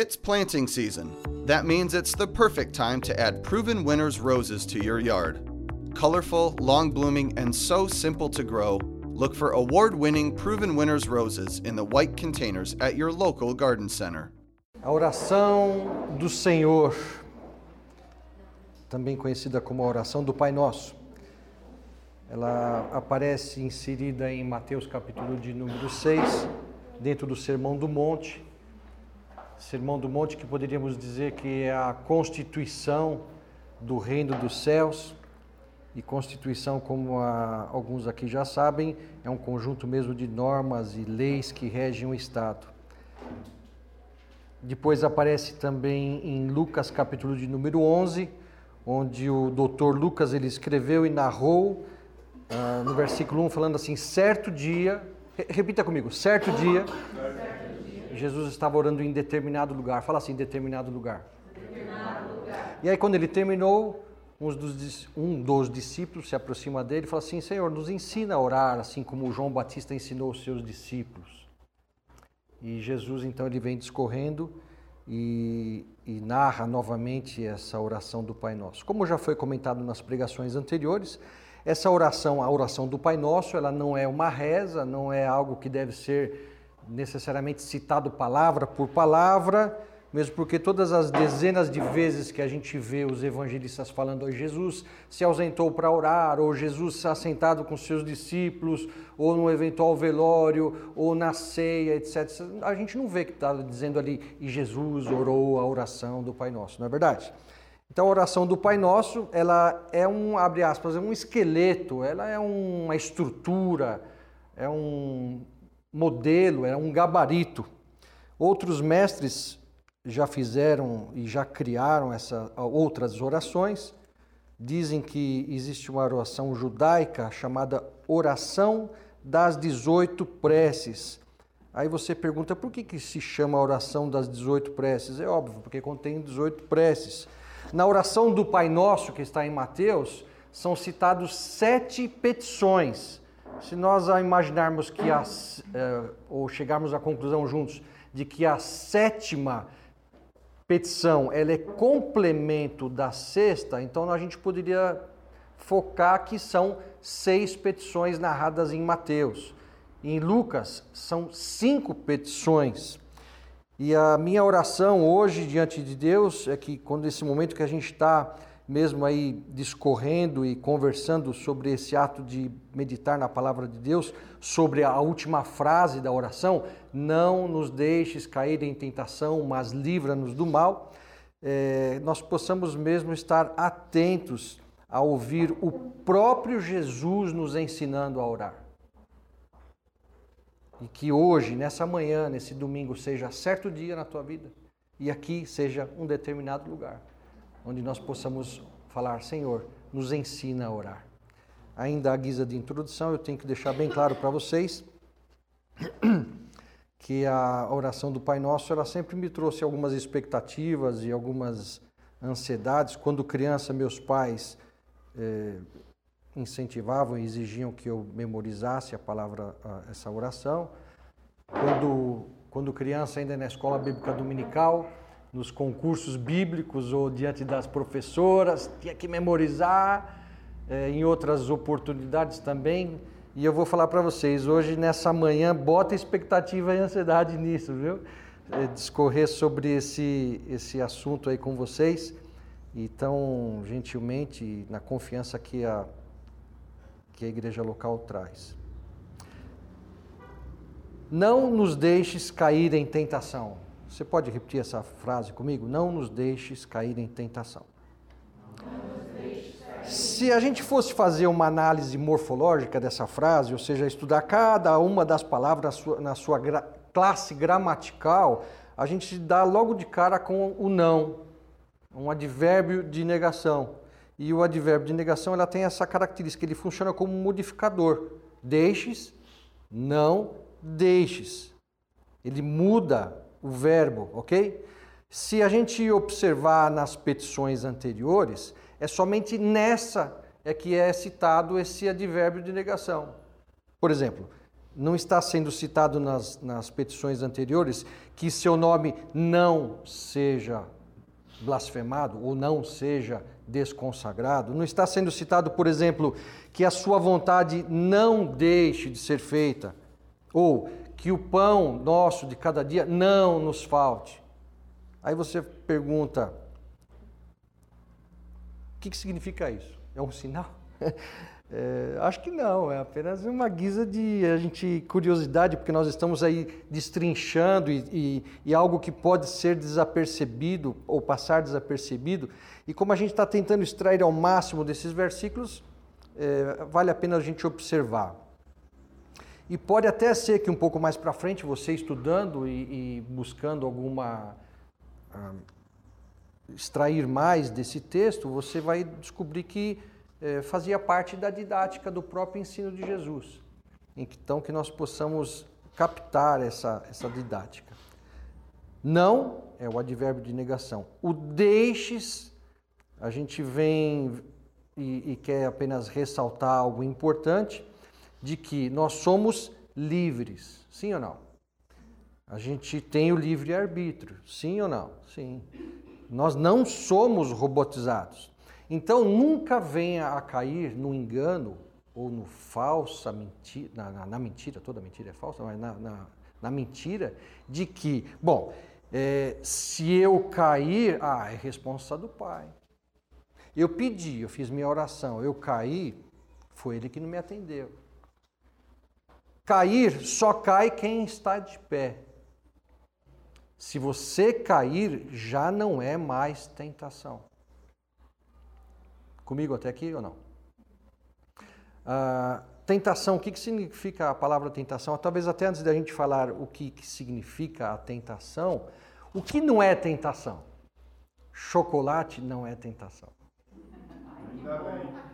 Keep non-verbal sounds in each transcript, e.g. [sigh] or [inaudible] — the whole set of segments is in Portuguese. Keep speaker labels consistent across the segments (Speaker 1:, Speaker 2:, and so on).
Speaker 1: It's planting season. That means it's the perfect time to add Proven Winners roses to your yard. Colorful, long blooming, and so simple to grow, look for award winning Proven Winners roses in the white containers at your local garden center.
Speaker 2: A oração do Senhor, também conhecida como a oração do Pai Nosso. Ela aparece inserida em Mateus capítulo de número 6, dentro do Sermão do Monte. Sermão do Monte que poderíamos dizer que é a constituição do reino dos céus. E constituição, como a, alguns aqui já sabem, é um conjunto mesmo de normas e leis que regem o Estado. Depois aparece também em Lucas capítulo de número 11, onde o doutor Lucas ele escreveu e narrou uh, no versículo 1 falando assim, certo dia, repita comigo, certo dia, Jesus estava orando em determinado lugar. Fala assim, determinado lugar. determinado lugar. E aí quando ele terminou, um dos, um dos discípulos se aproxima dele e fala assim, Senhor, nos ensina a orar assim como João Batista ensinou os seus discípulos. E Jesus então ele vem discorrendo e, e, narra novamente essa oração do Pai Nosso. Como já foi comentado nas pregações anteriores, essa oração, a oração do Pai Nosso, ela não é uma reza, não é algo que deve ser necessariamente citado palavra por palavra, mesmo porque todas as dezenas de vezes que a gente vê os evangelistas falando, Jesus se ausentou para orar, ou Jesus está sentado com seus discípulos, ou no eventual velório, ou na ceia, etc. A gente não vê que está dizendo ali, e Jesus orou a oração do Pai Nosso, não é verdade? Então a oração do Pai Nosso, ela é um, abre aspas, é um esqueleto, ela é uma estrutura, é um modelo, é um gabarito. Outros mestres já fizeram e já criaram essa, outras orações. Dizem que existe uma oração judaica chamada Oração das 18 Preces. Aí você pergunta por que, que se chama Oração das 18 Preces? É óbvio, porque contém 18 preces. Na oração do Pai Nosso, que está em Mateus, são citados sete petições. Se nós imaginarmos que as, eh, ou chegarmos à conclusão juntos de que a sétima petição ela é complemento da sexta, então a gente poderia focar que são seis petições narradas em Mateus. Em Lucas são cinco petições. E a minha oração hoje diante de Deus é que quando esse momento que a gente está mesmo aí discorrendo e conversando sobre esse ato de meditar na palavra de Deus, sobre a última frase da oração, não nos deixes cair em tentação, mas livra-nos do mal, é, nós possamos mesmo estar atentos a ouvir o próprio Jesus nos ensinando a orar. E que hoje, nessa manhã, nesse domingo, seja certo dia na tua vida e aqui seja um determinado lugar onde nós possamos falar: Senhor, nos ensina a orar. Ainda à guisa de introdução, eu tenho que deixar bem claro para vocês [coughs] que a oração do Pai Nosso ela sempre me trouxe algumas expectativas e algumas ansiedades. Quando criança, meus pais eh, incentivavam e exigiam que eu memorizasse a palavra, essa oração. Quando, quando criança, ainda na escola bíblica dominical, nos concursos bíblicos ou diante das professoras, tinha que memorizar, é, em outras oportunidades também. E eu vou falar para vocês, hoje nessa manhã, bota expectativa e ansiedade nisso, viu? É, discorrer sobre esse, esse assunto aí com vocês e tão gentilmente, na confiança que a, que a igreja local traz. Não nos deixes cair em tentação. Você pode repetir essa frase comigo? Não nos deixes cair em tentação. Se a gente fosse fazer uma análise morfológica dessa frase, ou seja, estudar cada uma das palavras na sua, gra classe gramatical, a gente dá logo de cara com o não, um advérbio de negação. E o advérbio de negação ela tem essa característica, ele funciona como modificador. Deixes, não deixes. Ele muda o verbo, ok? Se a gente observar nas petições anteriores, é somente nessa é que é citado esse advérbio de negação. Por exemplo, não está sendo citado nas, nas petições anteriores que seu nome não seja blasfemado ou não seja desconsagrado. Não está sendo citado, por exemplo, que a sua vontade não deixe de ser feita ou que o pão nosso de cada dia não nos falte. Aí você pergunta: o que, que significa isso? É um sinal? [laughs] É, acho que não, é apenas uma guisa de a gente curiosidade, porque nós estamos aí destrinchando e, e, e algo que pode ser desapercebido ou passar desapercebido. E como a gente está tentando extrair ao máximo desses versículos, é, vale a pena a gente observar. E pode até ser que um pouco mais para frente, você estudando e, e buscando alguma. Ah, extrair mais desse texto, você vai descobrir que eh, fazia parte da didática do próprio ensino de Jesus. Então, que nós possamos captar essa, essa didática. Não é o advérbio de negação. O deixes, a gente vem e, e quer apenas ressaltar algo importante, de que nós somos livres, sim ou não? A gente tem o livre-arbítrio, sim ou não? Sim. Nós não somos robotizados. Então nunca venha a cair no engano ou no falsa mentira, na, na, na mentira, toda mentira é falsa, mas na, na, na mentira de que, bom, é, se eu cair, ah, é responsa do pai. Eu pedi, eu fiz minha oração, eu caí, foi ele que não me atendeu. Cair só cai quem está de pé. Se você cair, já não é mais tentação. Comigo até aqui ou não? Ah, tentação, o que, que significa a palavra tentação? Talvez até antes da gente falar o que, que significa a tentação, o que não é tentação? Chocolate não é tentação. Ainda bem.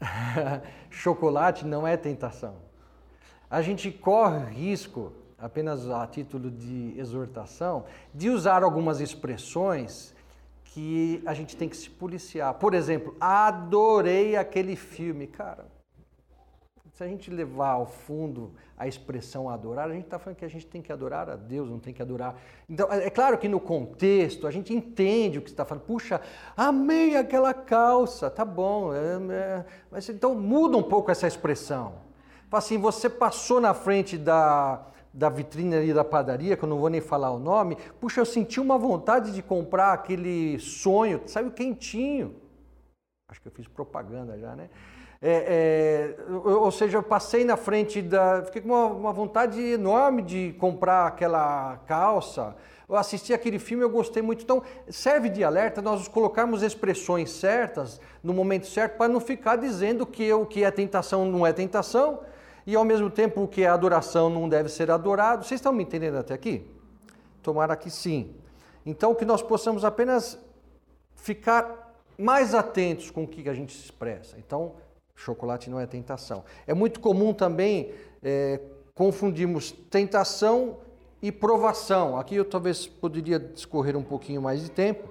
Speaker 2: [laughs] Chocolate não é tentação. A gente corre risco, apenas a título de exortação, de usar algumas expressões que a gente tem que se policiar. Por exemplo, adorei aquele filme. Cara, se a gente levar ao fundo a expressão adorar, a gente está falando que a gente tem que adorar a Deus, não tem que adorar. Então, é, é claro que no contexto a gente entende o que está falando. Puxa, amei aquela calça, tá bom. É, é, mas então muda um pouco essa expressão. Assim, você passou na frente da, da vitrine ali da padaria, que eu não vou nem falar o nome, puxa, eu senti uma vontade de comprar aquele sonho, saiu quentinho. Acho que eu fiz propaganda já, né? É, é, ou seja, eu passei na frente da. Fiquei com uma, uma, vontade enorme de comprar aquela calça. Eu assisti aquele filme, eu gostei muito. Então, serve de alerta nós colocarmos expressões certas no momento certo para não ficar dizendo que o que é tentação não é tentação e ao mesmo tempo o que é adoração não deve ser adorado. Vocês estão me entendendo até aqui? Tomara que sim. Então que nós possamos apenas ficar mais atentos com o que a gente se expressa. Então, chocolate não é tentação. É muito comum também é, confundirmos tentação e provação. Aqui eu talvez poderia discorrer um pouquinho mais de tempo.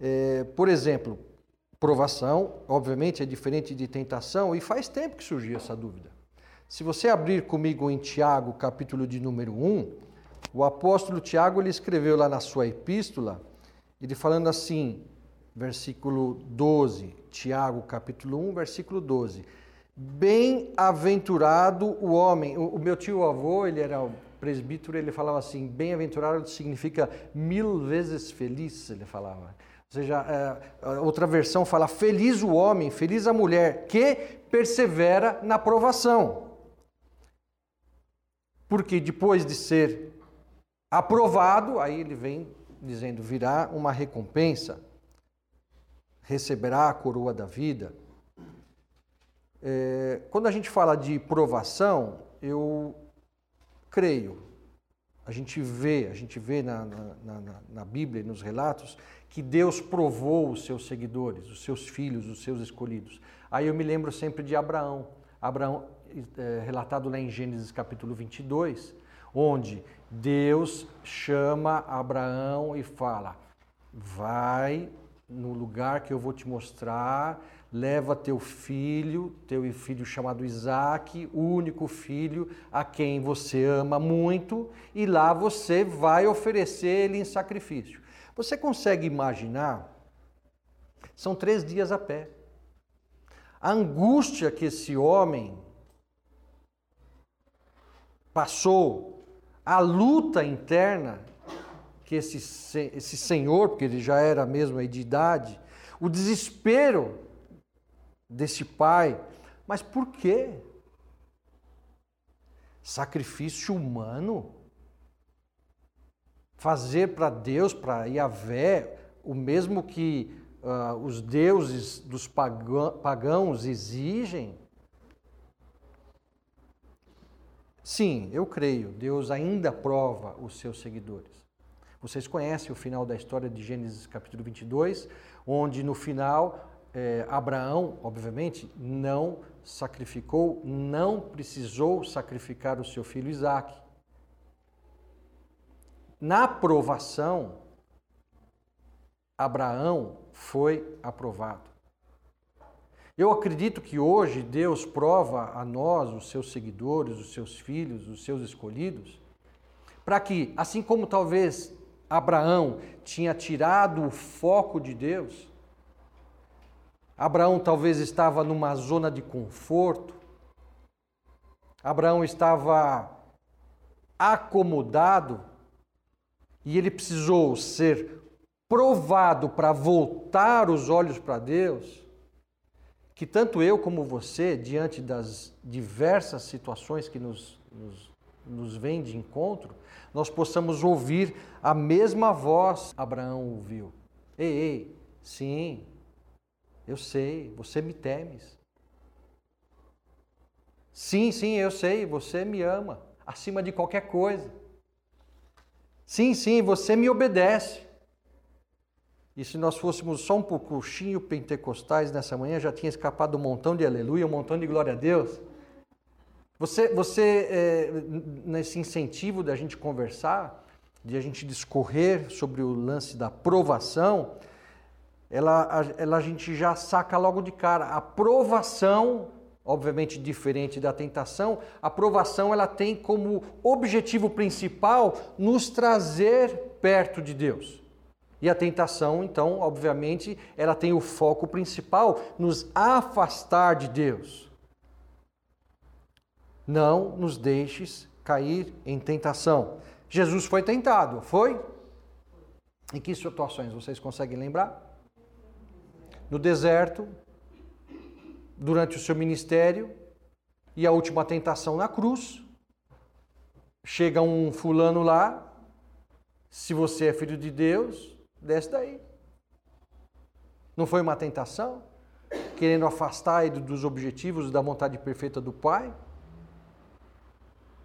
Speaker 2: É, por exemplo, provação, obviamente, é diferente de tentação, e faz tempo que surgiu essa dúvida. Se você abrir comigo em Tiago, capítulo de número 1, o apóstolo Tiago ele escreveu lá na sua epístola, ele falando assim, versículo 12, Tiago, capítulo 1, versículo 12. Bem-aventurado o homem. O, o, meu tio avô, ele era presbítero, ele falava assim: bem-aventurado significa mil vezes feliz, ele falava. Ou seja, é, outra versão fala: feliz o homem, feliz a mulher que persevera na provação. Porque depois de ser aprovado, aí ele vem dizendo: virá uma recompensa, receberá a coroa da vida. É, quando a gente fala de provação, eu creio, a gente vê, a gente vê na, na, na, na Bíblia e nos relatos que Deus provou os seus seguidores, os seus filhos, os seus escolhidos. Aí eu me lembro sempre de Abraão. Abraão, é, relatado lá em Gênesis capítulo 22, onde Deus chama Abraão e fala: Vai no lugar que eu vou te mostrar, leva teu filho, teu filho chamado Isaac, o único filho a quem você ama muito, e lá você vai oferecer ele em sacrifício. Você consegue imaginar? São três dias a pé. A angústia que esse homem passou, a luta interna que esse, esse senhor, porque ele já era mesmo de idade, o desespero desse pai. Mas por quê? Sacrifício humano? Fazer para Deus, para Yahvé, o mesmo que uh, os deuses dos pagãos exigem? Sim, eu creio, Deus ainda prova os seus seguidores. Vocês conhecem o final da história de Gênesis capítulo 22, onde no final é, Abraão, obviamente, não sacrificou, não precisou sacrificar o seu filho Isaac. Na aprovação, Abraão foi aprovado. Eu acredito que hoje Deus prova a nós, os seus seguidores, os seus filhos, os seus escolhidos, para que, assim como talvez Abraão tinha tirado o foco de Deus, Abraão talvez estava numa zona de conforto. Abraão estava acomodado e ele precisou ser provado para voltar os olhos para Deus. Que tanto eu como você, diante das diversas situações que nos, nos, nos vêm de encontro, nós possamos ouvir a mesma voz Abraão ouviu. Ei, ei, sim, eu sei, você me temes. Sim, sim, eu sei, você me ama acima de qualquer coisa. Sim, sim, você me obedece. E se nós fôssemos só um pouquinho pentecostais nessa manhã, já tinha escapado um montão de aleluia, um montão de glória a Deus. Você, você é, nesse incentivo da gente conversar, de a gente discorrer sobre o lance da provação, ela, ela a gente já saca logo de cara. A provação, obviamente diferente da tentação, a provação ela tem como objetivo principal nos trazer perto de Deus. E a tentação, então, obviamente, ela tem o foco principal nos afastar de Deus. Não nos deixes cair em tentação. Jesus foi tentado, foi? Em que situações vocês conseguem lembrar? no deserto, durante o seu ministério, e a última tentação na cruz. Chega um fulano lá, se você é filho de Deus, desce daí. Não foi uma tentação? Querendo afastar ele dos objetivos da vontade perfeita do Pai?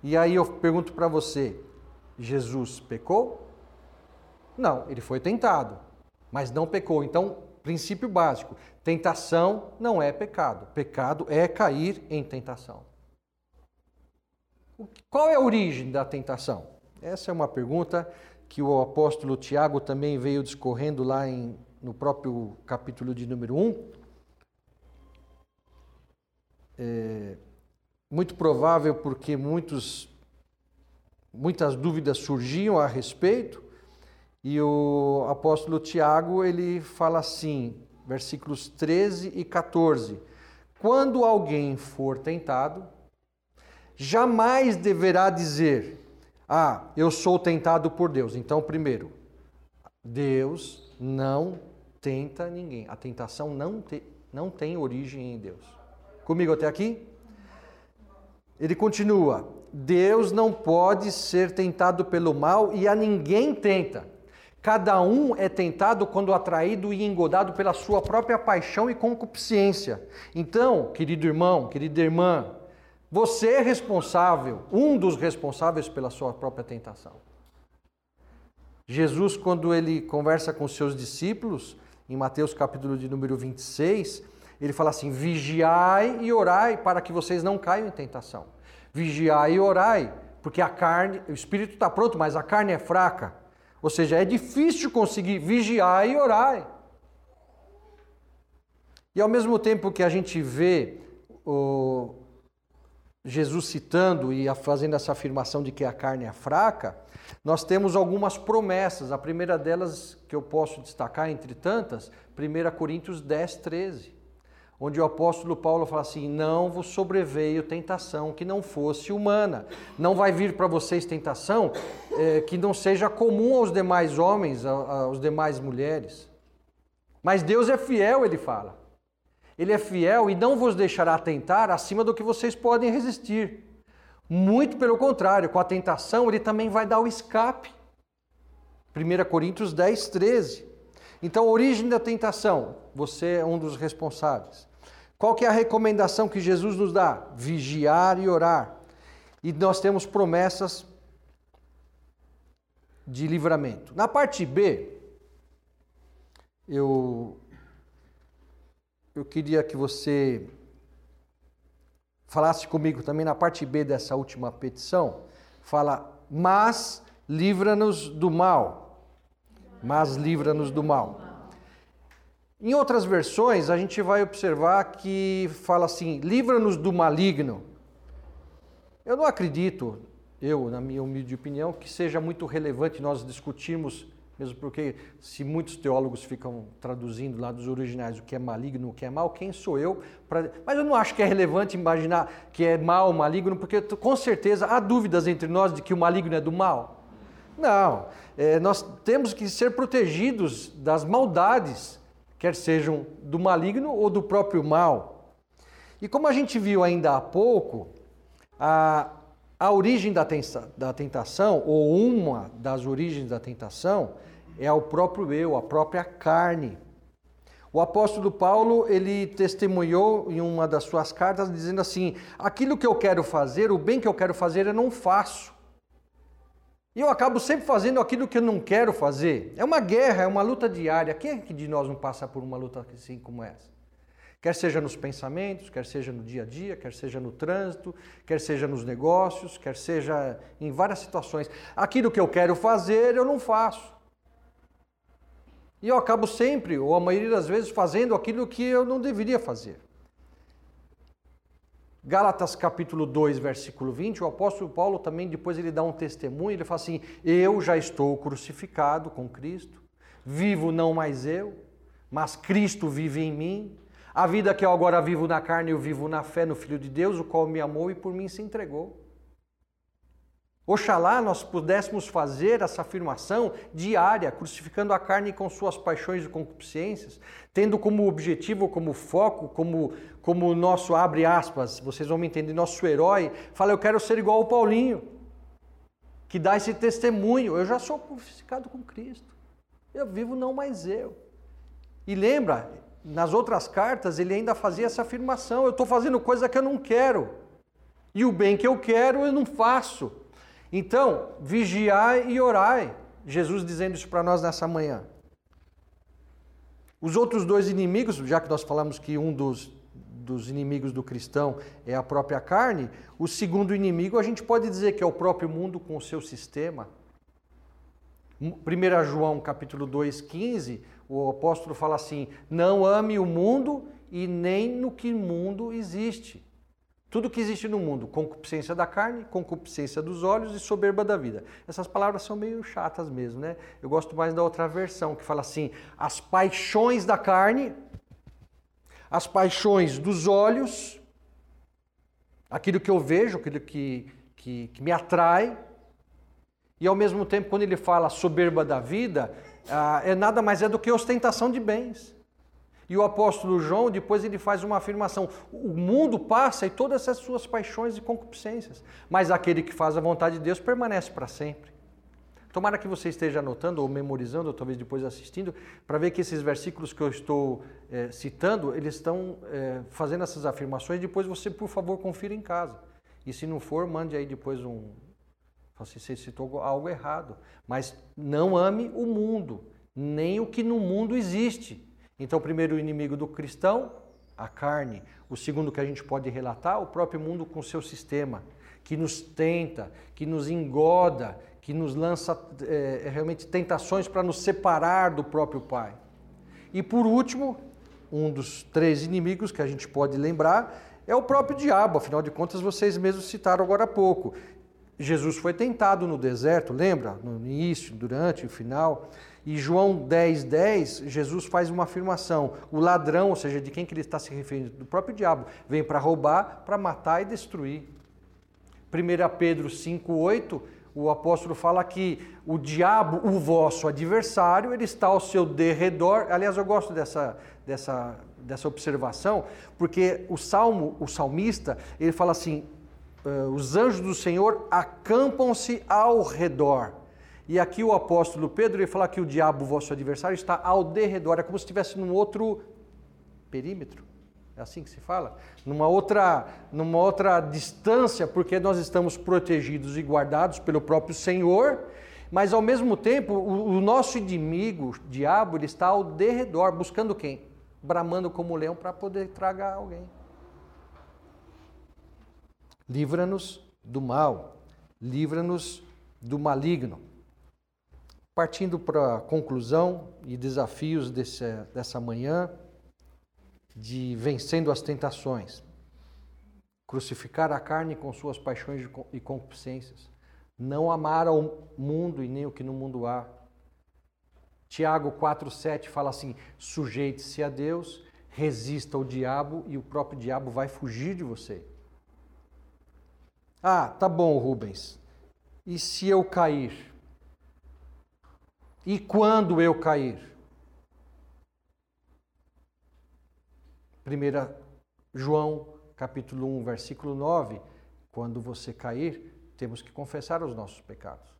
Speaker 2: E aí eu pergunto para você: Jesus pecou? Não, ele foi tentado, mas não pecou. Então, Princípio básico: tentação não é pecado. Pecado é cair em tentação. Qual é a origem da tentação? Essa é uma pergunta que o apóstolo Tiago também veio discorrendo lá em, no próprio capítulo de número 1. É muito provável porque muitos, muitas dúvidas surgiam a respeito. E o apóstolo Tiago, ele fala assim, versículos 13 e 14: Quando alguém for tentado, jamais deverá dizer: Ah, eu sou tentado por Deus. Então, primeiro, Deus não tenta ninguém. A tentação não, te, não tem origem em Deus. Comigo até aqui? Ele continua: Deus não pode ser tentado pelo mal e a ninguém tenta. Cada um é tentado quando atraído e engodado pela sua própria paixão e concupiscência. Então, querido irmão, querida irmã, você é responsável, um dos responsáveis pela sua própria tentação. Jesus, quando ele conversa com seus discípulos, em Mateus capítulo de número 26, ele fala assim: vigiai e orai para que vocês não caiam em tentação. Vigiai e orai, porque a carne, o espírito está pronto, mas a carne é fraca. Ou seja, é difícil conseguir vigiar e orar. E ao mesmo tempo que a gente vê o Jesus citando e fazendo essa afirmação de que a carne é fraca, nós temos algumas promessas. A primeira delas que eu posso destacar entre tantas, 1 Coríntios 10, 13, onde o apóstolo Paulo fala assim: Não vos sobreveio tentação que não fosse humana. Não vai vir para vocês tentação é, que não seja comum aos demais homens, aos demais mulheres. Mas Deus é fiel, ele fala. Ele é fiel e não vos deixará tentar acima do que vocês podem resistir. Muito pelo contrário, com a tentação, ele também vai dar o escape. 1 Coríntios 10, 13. Então, a origem da tentação, você é um dos responsáveis. Qual que é a recomendação que Jesus nos dá? Vigiar e orar. E nós temos promessas de livramento. Na parte B, eu eu queria que você falasse comigo também na parte B dessa última petição. Fala, mas livra-nos do mal. Mas livra-nos do mal. Em outras versões, a gente vai observar que fala assim: livra-nos do maligno. Eu não acredito, eu, na minha humilde opinião, que seja muito relevante nós discutirmos mesmo porque se muitos teólogos ficam traduzindo lá dos originais o que é maligno, o que é mal, quem sou eu? Pra... Mas eu não acho que é relevante imaginar que é mal, maligno, porque com certeza há dúvidas entre nós de que o maligno é do mal. Não, é, nós temos que ser protegidos das maldades, quer sejam do maligno ou do próprio mal. E como a gente viu ainda há pouco, a, a origem da tentação, ou uma das origens da tentação, é o próprio eu, a própria carne. O apóstolo Paulo, ele testemunhou em uma das suas cartas dizendo assim: "Aquilo que eu quero fazer, o bem que eu quero fazer, eu não faço. E eu acabo sempre fazendo aquilo que eu não quero fazer. É uma guerra, é uma luta diária. Quem é que de nós não passa por uma luta assim como essa? Quer seja nos pensamentos, quer seja no dia a dia, quer seja no trânsito, quer seja nos negócios, quer seja em várias situações. Aquilo que eu quero fazer, eu não faço. E eu acabo sempre, ou a maioria das vezes, fazendo aquilo que eu não deveria fazer. Gálatas capítulo 2, versículo 20, o apóstolo Paulo também depois ele dá um testemunho, ele fala assim: "Eu já estou crucificado com Cristo, vivo não mais eu, mas Cristo vive em mim. A vida que eu agora vivo na carne, eu vivo na fé no Filho de Deus, o qual me amou e por mim se entregou." Oxalá nós pudéssemos fazer essa afirmação diária, crucificando a carne com suas paixões e concupiscências, tendo como objetivo, como foco, como como nosso abre aspas, vocês vão me entender, nosso herói, fala eu quero ser igual ao Paulinho, que dá esse testemunho, eu já sou crucificado com Cristo. Eu vivo não mais eu. E lembra, nas outras cartas ele ainda fazia essa afirmação, eu estou fazendo coisa que eu não quero. E o bem que eu quero eu não faço. Então, vigiai e orai. Jesus dizendo isso para nós nessa manhã. Os outros dois inimigos, já que nós falamos que um dos, dos inimigos do cristão é a própria carne, o segundo inimigo a gente pode dizer que é o próprio mundo com o seu sistema. 1 João capítulo 2, 15, o apóstolo fala assim: não ame o mundo e nem no que mundo existe. Tudo que existe no mundo, concupiscência da carne, concupiscência dos olhos e soberba da vida. Essas palavras são meio chatas mesmo, né? Eu gosto mais da outra versão, que fala assim: as paixões da carne, as paixões dos olhos, aquilo que eu vejo, aquilo que, que, que me atrai, e ao mesmo tempo, quando ele fala soberba da vida, ah, é nada mais é do que ostentação de bens. E o apóstolo João, depois ele faz uma afirmação: o mundo passa e todas as suas paixões e concupiscências, mas aquele que faz a vontade de Deus permanece para sempre. Tomara que você esteja anotando ou memorizando, ou talvez depois assistindo, para ver que esses versículos que eu estou é, citando, eles estão é, fazendo essas afirmações. Depois você, por favor, confira em casa. E se não for, mande aí depois um. Você citou algo errado. Mas não ame o mundo, nem o que no mundo existe. Então, o primeiro inimigo do cristão, a carne. O segundo que a gente pode relatar, o próprio mundo com seu sistema, que nos tenta, que nos engoda, que nos lança é, realmente tentações para nos separar do próprio Pai. E por último, um dos três inimigos que a gente pode lembrar é o próprio diabo, afinal de contas vocês mesmos citaram agora há pouco. Jesus foi tentado no deserto, lembra? No início, durante, o final. E João 10, 10, Jesus faz uma afirmação. O ladrão, ou seja, de quem que ele está se referindo? Do próprio diabo. Vem para roubar, para matar e destruir. 1 Pedro 5, 8, o apóstolo fala que o diabo, o vosso adversário, ele está ao seu derredor. Aliás, eu gosto dessa, dessa, dessa observação, porque o salmo, o salmista, ele fala assim: uh, os anjos do Senhor acampam-se ao redor. E aqui o apóstolo Pedro ele fala que o diabo, vosso adversário, está ao derredor, é como se estivesse num outro perímetro. É assim que se fala? Numa outra, numa outra distância, porque nós estamos protegidos e guardados pelo próprio Senhor, mas ao mesmo tempo o, o nosso inimigo, o diabo, ele está ao derredor, buscando quem? Bramando como leão para poder tragar alguém. Livra-nos do mal, livra-nos do maligno. Partindo para a conclusão e desafios desse, dessa manhã, de vencendo as tentações, crucificar a carne com suas paixões e concupiscências, não amar ao mundo e nem o que no mundo há. Tiago 4,7 fala assim: sujeite-se a Deus, resista ao diabo e o próprio diabo vai fugir de você. Ah, tá bom, Rubens. E se eu cair? E quando eu cair? 1 João capítulo 1, versículo 9, quando você cair, temos que confessar os nossos pecados.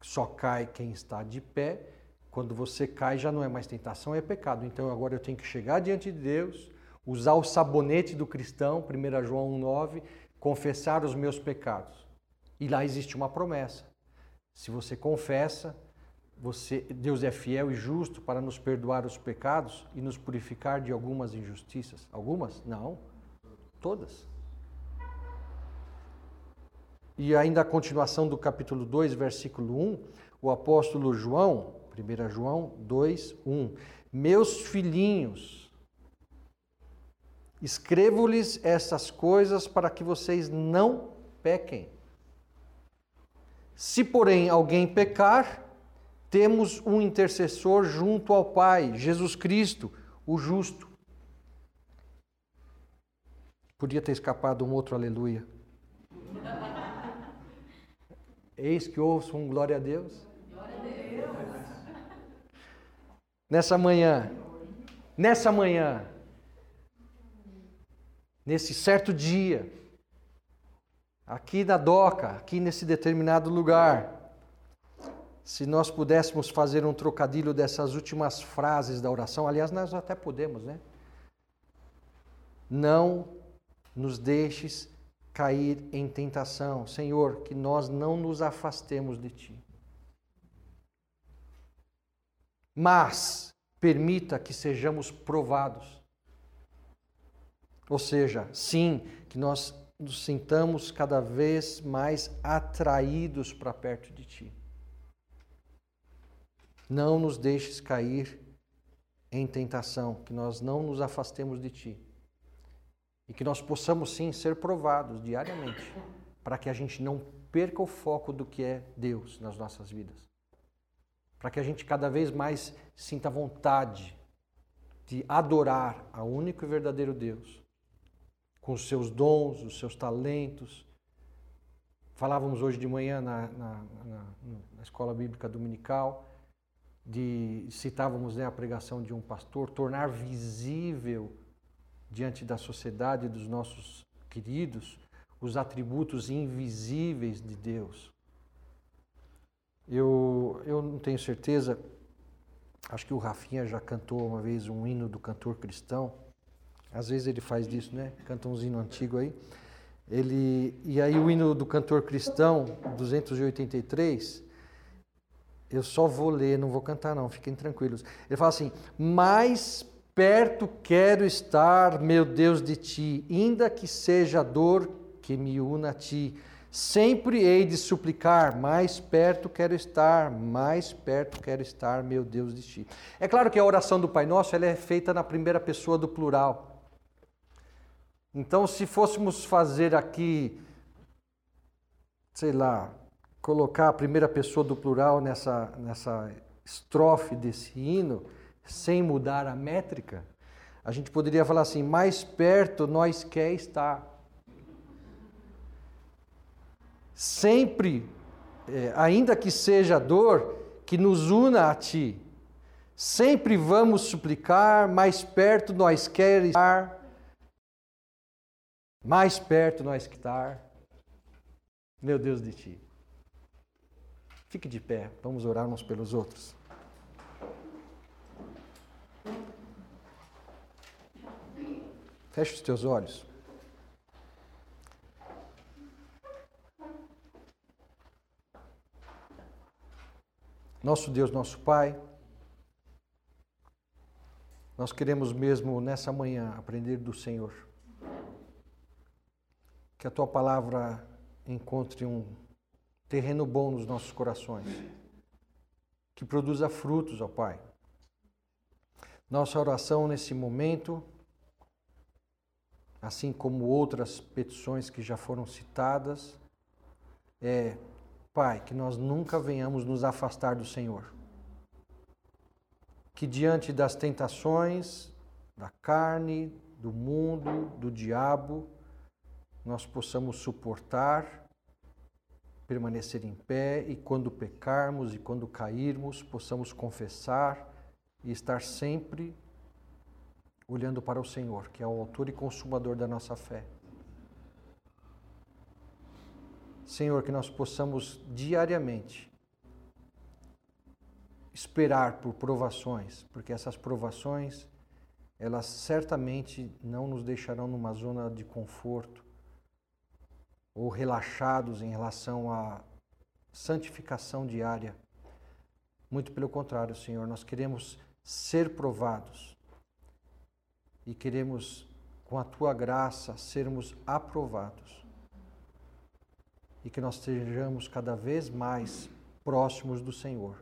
Speaker 2: Só cai quem está de pé. Quando você cai, já não é mais tentação, é pecado. Então agora eu tenho que chegar diante de Deus, usar o sabonete do cristão, 1 João 1, 9, confessar os meus pecados. E lá existe uma promessa. Se você confessa, você, Deus é fiel e justo para nos perdoar os pecados e nos purificar de algumas injustiças. Algumas? Não. Todas. E ainda a continuação do capítulo 2, versículo 1, o apóstolo João, 1 João 2, 1. Meus filhinhos, escrevo-lhes essas coisas para que vocês não pequem. Se, porém, alguém pecar, temos um intercessor junto ao Pai, Jesus Cristo, o justo. Podia ter escapado um outro aleluia. Eis que ouço um glória a Deus. Glória a Deus. Nessa manhã, nessa manhã, nesse certo dia, aqui na doca, aqui nesse determinado lugar, se nós pudéssemos fazer um trocadilho dessas últimas frases da oração, aliás, nós até podemos, né? Não nos deixes cair em tentação, Senhor, que nós não nos afastemos de Ti. Mas permita que sejamos provados. Ou seja, sim, que nós nos sintamos cada vez mais atraídos para perto de Ti. Não nos deixes cair em tentação, que nós não nos afastemos de Ti. E que nós possamos sim ser provados diariamente, para que a gente não perca o foco do que é Deus nas nossas vidas. Para que a gente cada vez mais sinta vontade de adorar ao único e verdadeiro Deus, com os seus dons, os seus talentos. Falávamos hoje de manhã na, na, na, na escola bíblica dominical de citávamos né, a pregação de um pastor, tornar visível diante da sociedade dos nossos queridos os atributos invisíveis de Deus. Eu, eu não tenho certeza, acho que o Rafinha já cantou uma vez um hino do cantor cristão. Às vezes ele faz isso, né? Canta um hino antigo aí. Ele, e aí o hino do cantor cristão, 283, eu só vou ler, não vou cantar, não, fiquem tranquilos. Ele fala assim: Mais perto quero estar, meu Deus, de ti, ainda que seja a dor que me una a ti. Sempre hei de suplicar, mais perto quero estar, mais perto quero estar, meu Deus de ti. É claro que a oração do Pai Nosso ela é feita na primeira pessoa do plural. Então, se fôssemos fazer aqui, sei lá, colocar a primeira pessoa do plural nessa, nessa estrofe desse hino, sem mudar a métrica, a gente poderia falar assim: mais perto nós quer estar sempre, é, ainda que seja dor, que nos una a Ti. Sempre vamos suplicar, mais perto nós quer estar, mais perto nós estar, meu Deus de Ti. Fique de pé, vamos orar uns pelos outros. Feche os teus olhos. Nosso Deus, nosso Pai, nós queremos mesmo nessa manhã aprender do Senhor. Que a tua palavra encontre um terreno bom nos nossos corações, que produza frutos, ó Pai. Nossa oração nesse momento, assim como outras petições que já foram citadas, é Pai, que nós nunca venhamos nos afastar do Senhor. Que diante das tentações da carne, do mundo, do diabo, nós possamos suportar, permanecer em pé e quando pecarmos e quando cairmos, possamos confessar e estar sempre olhando para o Senhor, que é o autor e consumador da nossa fé. Senhor, que nós possamos diariamente esperar por provações, porque essas provações, elas certamente não nos deixarão numa zona de conforto ou relaxados em relação à santificação diária. Muito pelo contrário, Senhor, nós queremos ser provados e queremos, com a tua graça, sermos aprovados e que nós estejamos cada vez mais próximos do Senhor.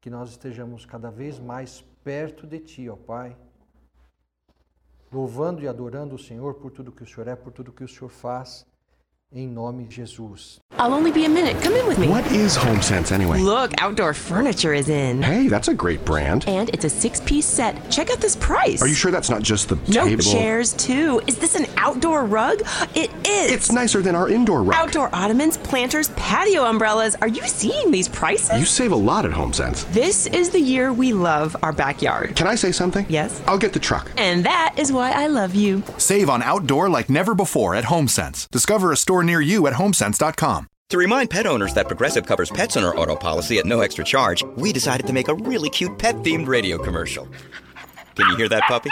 Speaker 2: Que nós estejamos cada vez mais perto de Ti, ó Pai, louvando e adorando o Senhor por tudo que o Senhor é, por tudo que o Senhor faz, em nome de Jesus.
Speaker 3: I'll only be a minute. Come in with me.
Speaker 4: What is HomeSense anyway?
Speaker 3: Look, outdoor furniture is in.
Speaker 4: Hey, that's a great brand.
Speaker 3: And it's a six piece set. Check out this price.
Speaker 4: Are you sure that's not just the
Speaker 3: no,
Speaker 4: table?
Speaker 3: chairs too. Is this an outdoor rug? It is.
Speaker 4: It's nicer than our indoor rug.
Speaker 3: Outdoor ottomans, planters, patio umbrellas. Are you seeing these prices?
Speaker 4: You save a lot at HomeSense.
Speaker 3: This is the year we love our backyard.
Speaker 4: Can I say something?
Speaker 3: Yes.
Speaker 4: I'll get the truck.
Speaker 3: And that is why I love you.
Speaker 5: Save on outdoor like never before at HomeSense. Discover a store near you at homesense.com.
Speaker 6: To remind pet owners that Progressive covers pets on our auto policy at no extra charge, we decided to make a really cute pet themed radio commercial. Can you hear that puppy?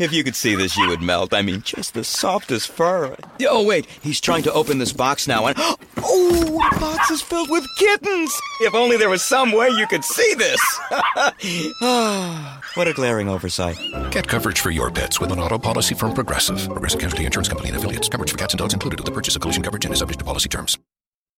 Speaker 6: If you could see this, you would melt. I mean, just the softest fur. Oh, wait, he's trying to open this box now, and [gasps] oh, the box is filled with kittens! If only there was some way you could see this! [laughs] [sighs] what a glaring oversight.
Speaker 7: Get coverage for your pets with an auto policy from Progressive. Progressive Casualty Insurance Company and affiliates. Coverage for cats and dogs included with the purchase of collision coverage and is subject to policy terms.